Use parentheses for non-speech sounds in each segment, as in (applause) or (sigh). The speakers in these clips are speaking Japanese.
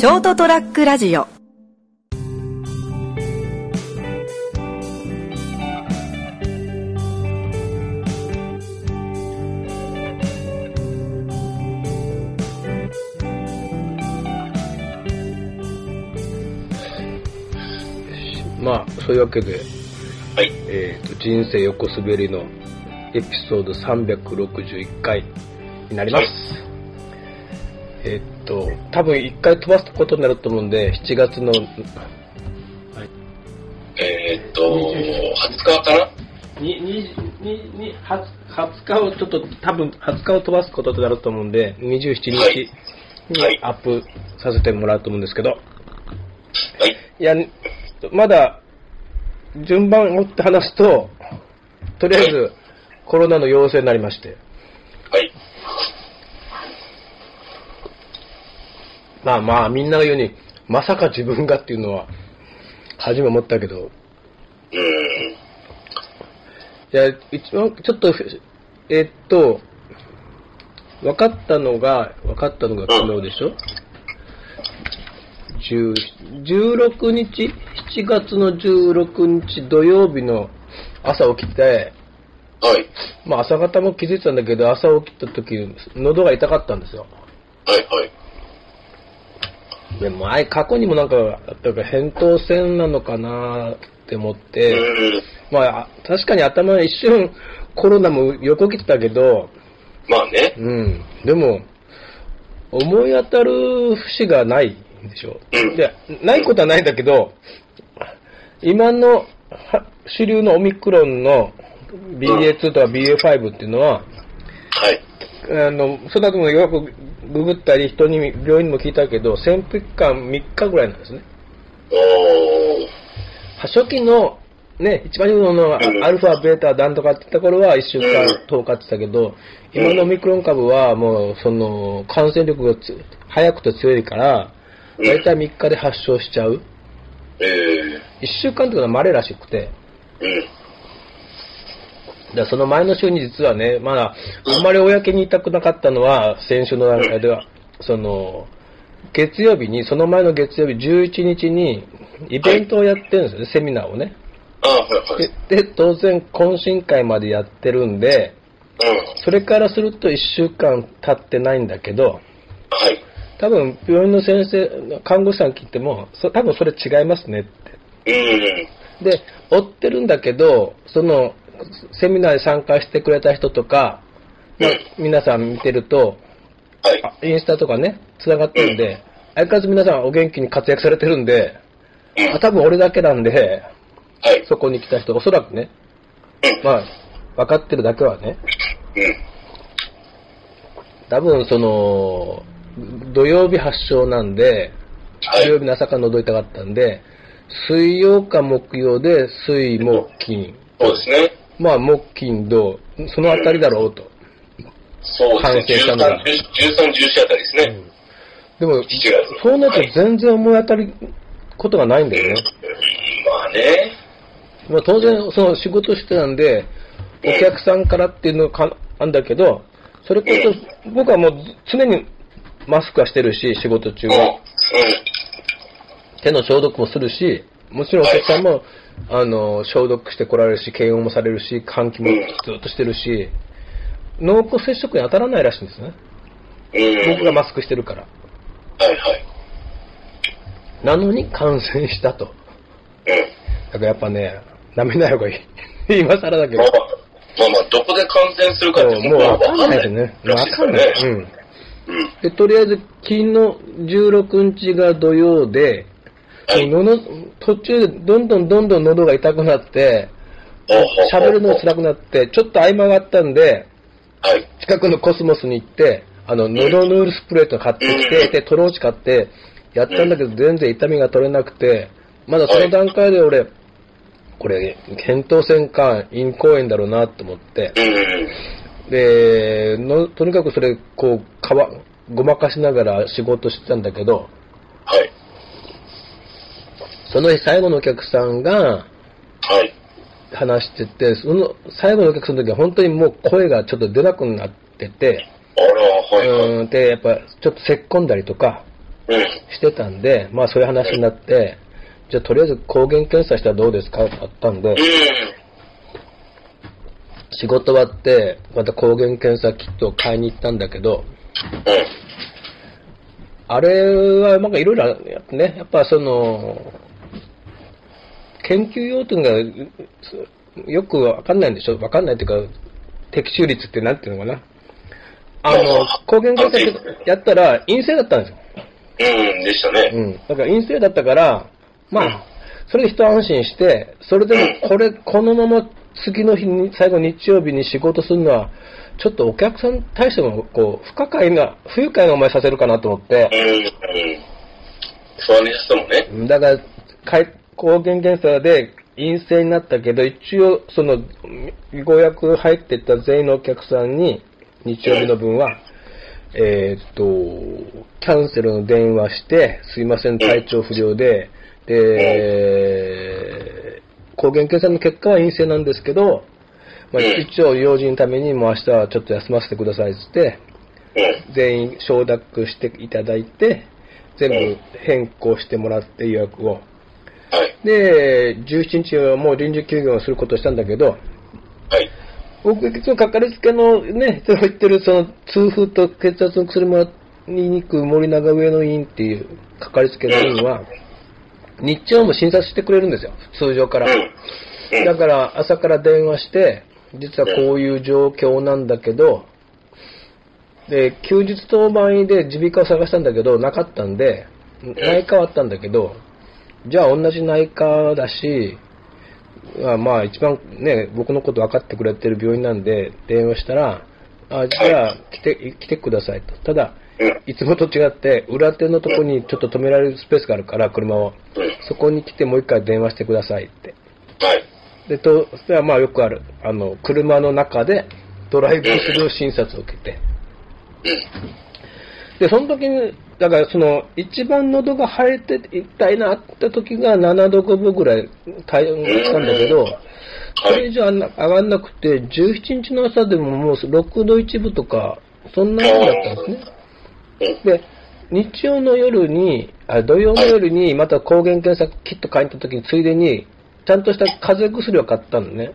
ショートトラックラジオまあ、そういうわけで、はい。えーと、人生横滑りのエピソード361回になります。えーっと、多分1回飛ばすことになると思うんで、7月の、えーっと、20日。かなに、に、に、に、20, 20日をちょっと、多分20日を飛ばすことになると思うんで、27日はい。にはい。アップさせてもらうと思うんですけど、はい。いや、まだ、順番を追って話すと、とりあえず、コロナの陽性になりまして、はい。まあまあ、みんなが言うように、まさか自分がっていうのは、初め思ったけど、うーん。いや、一番、ちょっと、えっと、分かったのが、分かったのが昨日でしょ、10 16日 ?7 月の16日土曜日の朝起きて、はい。まあ朝方も気づいてたんだけど、朝起きた時、喉が痛かったんですよ。はい。はい。でも前、過去にもなんか、だから扁桃腺なのかなって思っうて。まあ確かに頭一瞬コロナも横切ってたけど、まあね。うん。でも、思い当たる節がないでしょ。うんで、ないことはないんだけど、今のは主流のオミクロンの BA2 とか BA5 っていうのは、はい。あの、その後もよくググったり人に、病院にも聞いたけど、潜伏期間3日ぐらいなんですね。初期の、ね、一番有名のうんアルファ、ベータ、なんとかってところは1週間うん、10日って言ってたけど、今のオミクロン株はもう、その、感染力がつ早くて強いから、うんだいたい3日で発症しちゃう。え1週間っていうのは稀らしくて。だその前の週に実はね、まだ、あんまり公に言いたくなかったのは、先週の段階では、その、月曜日に、その前の月曜日11日に、イベントをやってるんですよね、セミナーをね。あはい。はい。で、で当然懇親会までやってるんで、うん。それからすると1週間経ってないんだけど、はい。多分病院の先生、看護師さん聞いても、そ多分それ違いますねって。うーん。で、追ってるんだけど、その、セミナーに参加してくれた人とか、ま皆さん見てると、はい。あインスタとかね、繋がってるんで、相変わらず皆さんお元気に活躍されてるんで、うん。あ多分俺だけなんで、はい。そこに来た人、おそらくね、うん。まあ、分かってるだけはね、うん。多分その、土曜日発症なんで、はい土曜日の朝から覗いたかったんで、水曜か木曜で水木金。そうですね。まあ木金土、そのあたりだろうと。そうですね。感染したのが13、13、14あたりですね。でも7、月。そうなるはいと全然思い当たることがないんだよね。まあね。まあ当然その仕事してたんで、お客さんからっていうのがあんだけど、それこそ僕はもう常にマスクはしてるし、仕事中は。ん。手の消毒もするし、もちろんお客さんも、あの、消毒して来られるし、検温もされるし、換気もずっとしてるし、濃厚接触に当たらないらしいんですね。うん。僕がマスクしてるから。はいはい。なのに感染したと。うん。だからやっぱね、舐めない方がいい。(laughs) 今更だけどまあ。まあまあ、どこで感染するかってもうわかんないですね。わかんない。うん。うん。で、とりあえず、昨日16日が土曜で、はい。もうの途中でどんどんどんどん喉が痛くなって、喋るの辛くなって、ちょっと合間があったんで、はい。近くのコスモスに行って、あの、喉ヌールスプレーとか買ってきて、で、トローチ買って、やったんだけど全然痛みが取れなくて、まだその段階で俺、これ、扁桃腺か陰口炎だろうなと思って、うん。で、のとにかくそれ、こう、かわ、ごまかしながら仕事してたんだけど、はい。その日最後のお客さんがはい。話してて、その最後のお客さんの時は本当にもう声がちょっと出なくなってて。うん、で、やっぱちょっと咳込んだりとか。してたんで、まあそういう話になって、じゃあとりあえず抗原検査したらどうですかってあったんで、うん。仕事終わって、また抗原検査キットを買いに行ったんだけど、うん。あれはなんかいろいろね、やっぱその、研究用途がよくわかんないんでしょ？わかんないっていうか、適中率ってなんていうのかな？あの、抗原検査やったら陰性だったんですよ。うん。でしたね。うん。だから陰性だったから、まあ、それで一安心して、それでもこれ、このまま次の日に、最後日曜日に仕事するのは、ちょっとお客さんに対しても、こう、不可解な、不愉快な思いさせるかなと思ってう、ん。うん。不安でしたもんね。だから、かい抗原検査で陰性になったけど、一応、その、ご予約入ってった全員のお客さんに、日曜日の分は、えーっと、キャンセルの電話して、すいません、体調不良で、で、抗原検査の結果は陰性なんですけど、まあ、うん一応、用事のために、もう明日はちょっと休ませてくださいっつって、うん。全員承諾していただいて、全部変更してもらって予約を。はい。で、17日はもう臨時休業をすることをしたんだけど、はい。僕、いつもかかりつけのね、いつも言ってるその痛風と血圧の薬もらいに行く森永上の院っていうかかりつけの院は、日曜も診察してくれるんですよ、通常から。だから朝から電話して、実はこういう状況なんだけど、で、休日当番で耳鼻科を探したんだけど、なかったんで、内科はあったんだけど、じゃあ同じ内科だし、まあまあ一番ね、僕のこと分かってくれてる病院なんで、電話したら、あじゃあ来て、来てくださいと。ただ、うん。いつもと違って、裏手のとこにちょっと止められるスペースがあるから、車を。うん。そこに来てもう一回電話してくださいって。はい。で、と、それはまあよくある、あの、車の中でドライブスルー診察を受けて。で、その時に、だからその、一番喉が腫れて痛いなって時が7度5分ぐらい体温がしたんだけど、それ以上上がんなくて、17日の朝でももう6度1分とか、そんなもんだったんですね。うん。で、日曜の夜に、あ土曜の夜にまた抗原検査キット買いに行った時についでに、ちゃんとした風邪薬を買ったのね。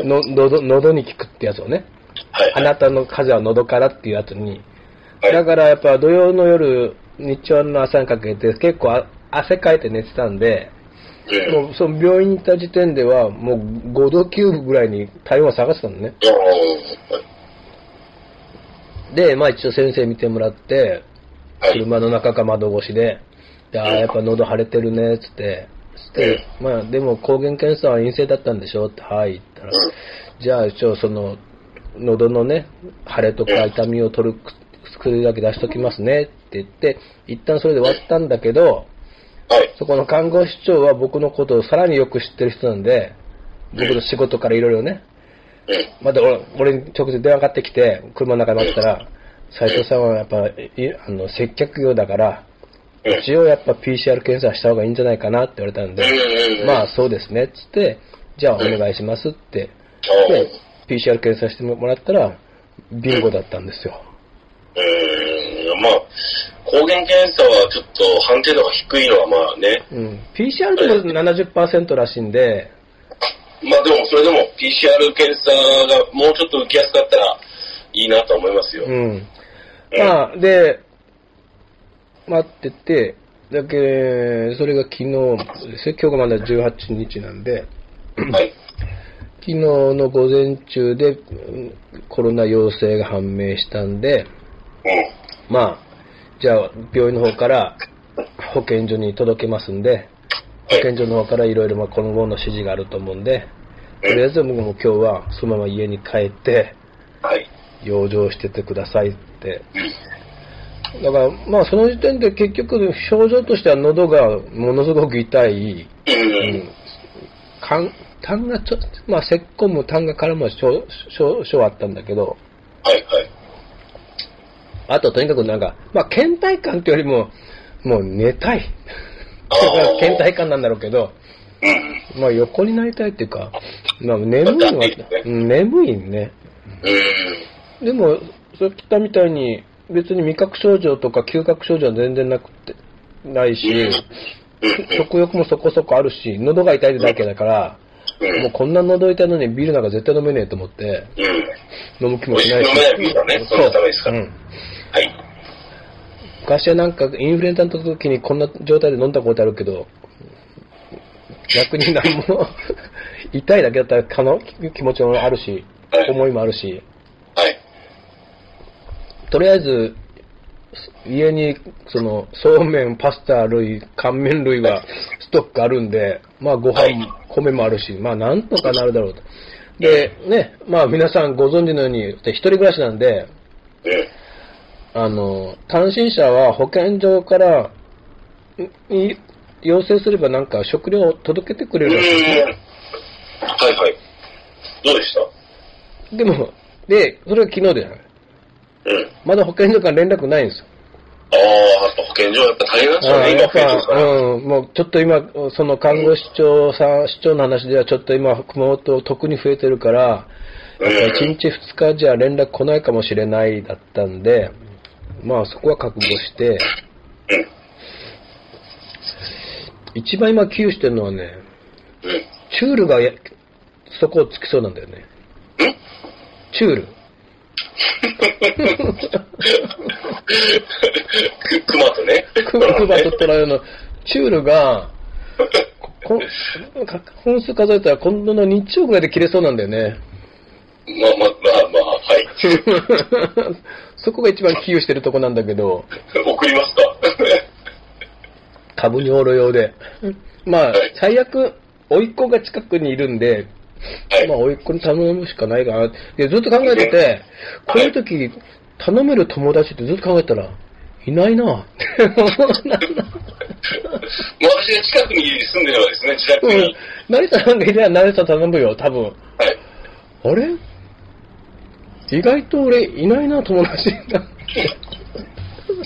うん。の喉喉に効くってやつをね。はい。あなたの風邪は喉からっていうやつに。はいだからやっぱ土曜の夜、日曜の朝にかけて結構あ汗かいて寝てたんで、うん。もうその病院に行った時点ではもう5度9分ぐらいに体温を下がってたのね。で、まあ一応先生見てもらって、はい。車の中か窓越しで、であーやっぱ喉腫れてるね、つって、つって、まあでも抗原検査は陰性だったんでしょ？って、はい、言ったら、じゃあ一応その、喉のね、腫れとか痛みを取る薬だけ出しときますねって言って、一旦それで終わったんだけど、はい。そこの看護師長は僕のことをさらによく知ってる人なんで、僕の仕事からいろいろね、また俺俺に直接電話かかってきて、車の中に待ったら、斉藤さんはやっぱ、あの、接客業だから、一応やっぱ PCR 検査した方がいいんじゃないかなって言われたんで、まあそうですねっ、つって、じゃあお願いしますって、で、PCR 検査してもらったら、ビンゴだったんですよ。うーん。まあ、抗原検査はちょっと判定度が低いのはまあね。うん。PCR でも70%らしいんで、まあでもそれでも PCR 検査がもうちょっと受けやすかったらいいなと思いますよ。うん。まあ、で、待ってて、だけ、それが昨日ですね、今日がまだ18日なんで、はい。昨日の午前中でうんコロナ陽性が判明したんで、うん。まあ、じゃあ病院の方から保健所に届けますんで、保健所の方からいろいろ今後の指示があると思うんで、とりあえず僕も今日はそのまま家に帰って、養生しててくださいって。だから、まあその時点で結局症状としては喉がものすごく痛い、う。ん、痰がちょまあ咳っ込む痰が絡む症症症あったんだけど、はいはい。あととにかくなんか、まあ倦怠感っていうよりも、もう寝たい。倦怠感なんだろうけど、うん。まあ横になりたいっていうか、まあ眠いのは眠いね。うん。でも、さっき言ったみたいに、別に味覚症状とか嗅覚症状は全然なくて、ないし、食欲もそこそこあるし、喉が痛いだけだから、うん。もうこんな喉痛いのにビールなんか絶対飲めねえと思って、うん。飲む気もしないし。飲めないビールはねそんなダメですからうん。はい。昔はなんかインフルエンザの時にこんな状態で飲んだことあるけど、逆に何も (laughs) 痛いだけだったらかの気持ちもあるしはい、思いもあるし、はい。とりあえず、家に、その、そうめん、パスタ類、乾麺類はストックあるんで、まあご飯、はい米もあるし、まあなんとかなるだろうと。で、ね、まあ皆さんご存知のように、で一人暮らしなんで、うん。あの、単身者は保健所から、んい要請すればなんか食料を届けてくれるらしいです。はいはい。どうでした？でも、で、それは昨日で、うん。まだ保健所から連絡ないんですよ。ああ、やっぱ保健所はやっぱ大変なんですよね、今から。ぱ、うん、もうちょっと今、その看護師長さん、市長の話ではちょっと今、熊本特に増えてるから、やっぱ1日2日じゃ連絡来ないかもしれないだったんで、まあそこは覚悟して、うん。一番今危惧してるのはね、うん。チュールがやそこをつきそうなんだよね。うんチュール。く熊とね。クマクマとトライのチュールが、こか本数数えたら今度の日曜ぐらいで切れそうなんだよね。まあまあまあまあ、はい。(laughs) そこが一番危惧してるとこなんだけど、送りますか？(laughs) 株におるようで。まあはい、最悪、甥っ子が近くにいるんで、はい。まあ、甥っ子に頼むしかないかな。でずっと考えてて、こういう時、頼める友達ってずっと考えたら、いないなって思うなもう私が近くに住んでればですね、自宅に。うん。成田なんかいりゃ成田頼むよ、多分。はい。あれ？意外と俺いないな、友達が。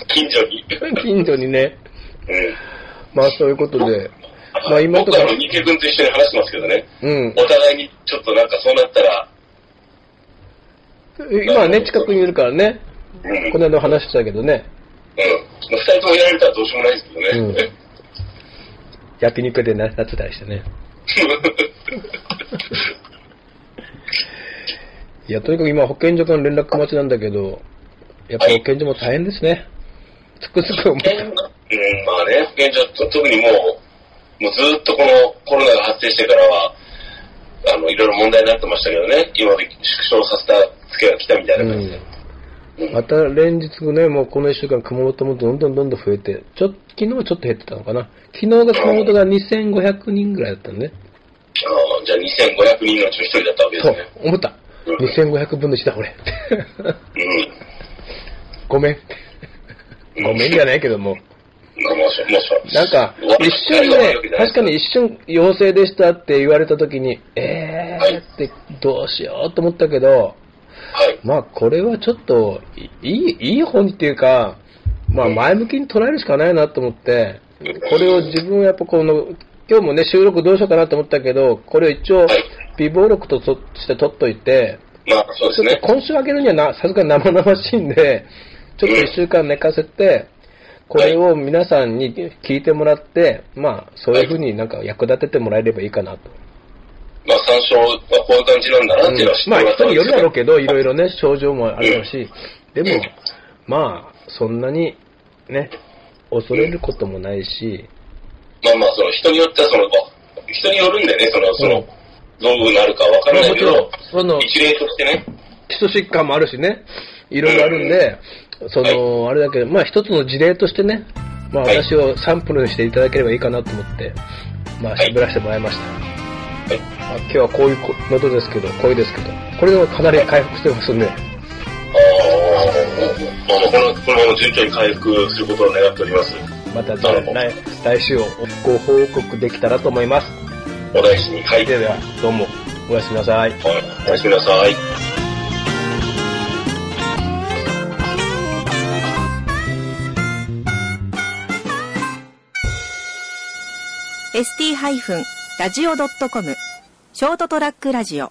近所に。近所にね。うん。まあそういうことで。まあ今とか僕は、ニケ君と一緒に話してますけどね。うん。お互いにちょっとなんかそうなったら、今はね、近くにいるからね。うん。うん。この間話してたけどね。まあ二人ともやられたらどうしようもないですけどね。うん焼肉でななってたりしてね。(laughs) いや、とにかく今保健所から連絡待ちなんだけど、やっぱ保健所も大変ですね。つくづく思った。うん、まあね、保健所と特にもう、もうずっとこのコロナが発生してからは、あの、いろいろ問題になってましたけどね、今まで縮小させたツケが来たみたいな感じで。うん。また連日ね、もうこの1週間熊本もどんどんどんどん増えて、ちょ昨日はちょっと減ってたのかな。昨日が熊本が2500人ぐらいだったんでね。ああじゃあ2500人のうちの一人だったわけでそうすね。、思った。2500分の1だ、俺。ごめん。うん。ごめんじゃないけども。なんか、一瞬ね、確かに一瞬陽性でしたって言われた時に、えーってどうしようと思ったけど、はい。まあこれはちょっと、いい、いい方にっていうか、まあ前向きに捉えるしかないなと思って、これを自分はやっぱこの、今日もね、収録どうしようかなと思ったけど、これを一応はい、微暴録ととして取っといて、まあそうですねちょっと。今週あげるにはな、さすがに生々しいんで、ちょっと一週間寝かせて、これを皆さんに聞いてもらって、まあ、そういうふうになんか役立ててもらえればいいかなと。まあ参照はこういう感じなんだなっていうのは知ってまあ、人によるだろうど。けど、いろいろね、症状もあるだろうし、でも、まあ、そんなに、ね、恐れることもないし、まあまあ、その人によってはその、まあ人によるんでね、その、その、どうなるかわからないけど、その一例としてね、基礎疾患もあるしね、いろいろあるんで、その、あれだけど、まあ一つの事例としてね、まあはい私をサンプルにしていただければいいかなと思って、まあはい喋らせてもらいました。はい。まあ、今日はこういうこ喉ですけど、声ですけど、これでもかなり回復してますんで、ああ、この、このまま順調に回復することを願っております。また来来週をご報告できたらと思います。お大事に。はい。では、どうも、おやすみなさい。はい。おやすみなさい。ST-radio.com ショートトラックラジオ